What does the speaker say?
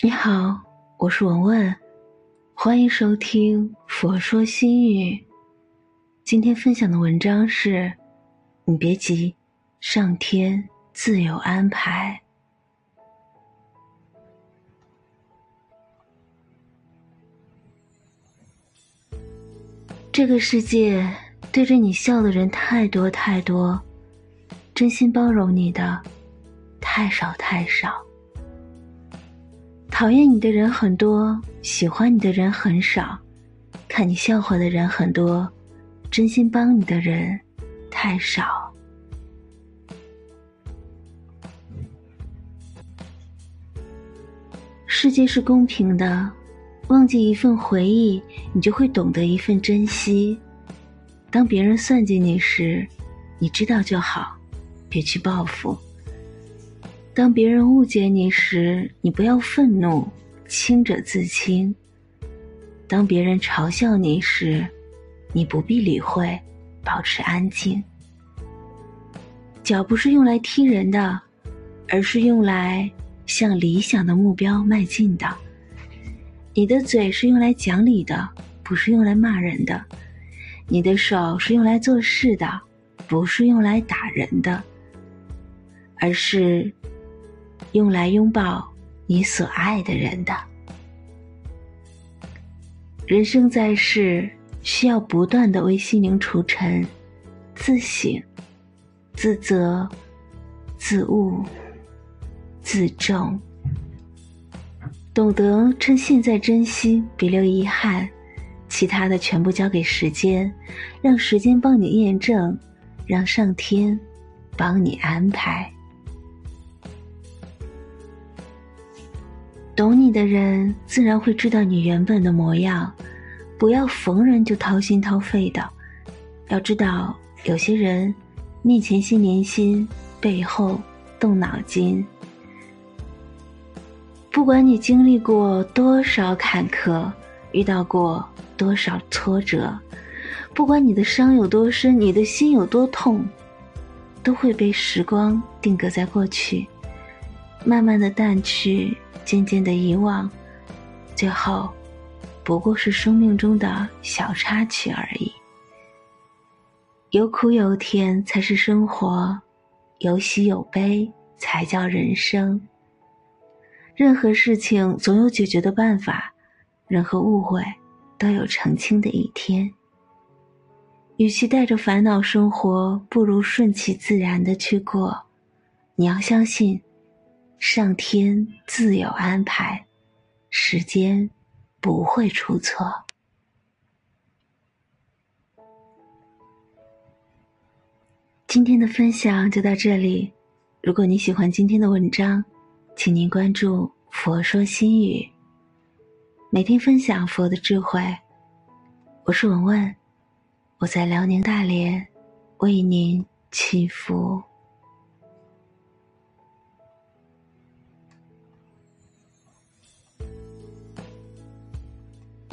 你好，我是文文，欢迎收听《佛说心语》。今天分享的文章是：你别急，上天自有安排。这个世界对着你笑的人太多太多，真心包容你的太少太少。讨厌你的人很多，喜欢你的人很少，看你笑话的人很多，真心帮你的人太少。世界是公平的，忘记一份回忆，你就会懂得一份珍惜。当别人算计你时，你知道就好，别去报复。当别人误解你时，你不要愤怒，清者自清；当别人嘲笑你时，你不必理会，保持安静。脚不是用来踢人的，而是用来向理想的目标迈进的。你的嘴是用来讲理的，不是用来骂人的；你的手是用来做事的，不是用来打人的，而是。用来拥抱你所爱的人的。人生在世，需要不断的为心灵除尘、自省、自责、自悟、自重，懂得趁现在珍惜，别留遗憾，其他的全部交给时间，让时间帮你验证，让上天帮你安排。懂你的人，自然会知道你原本的模样。不要逢人就掏心掏肺的。要知道，有些人面前心连心，背后动脑筋。不管你经历过多少坎坷，遇到过多少挫折，不管你的伤有多深，你的心有多痛，都会被时光定格在过去，慢慢的淡去。渐渐的遗忘，最后不过是生命中的小插曲而已。有苦有甜才是生活，有喜有悲才叫人生。任何事情总有解决的办法，任何误会都有澄清的一天。与其带着烦恼生活，不如顺其自然的去过。你要相信。上天自有安排，时间不会出错。今天的分享就到这里。如果你喜欢今天的文章，请您关注“佛说心语”，每天分享佛的智慧。我是文文，我在辽宁大连为您祈福。